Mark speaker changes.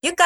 Speaker 1: ゆか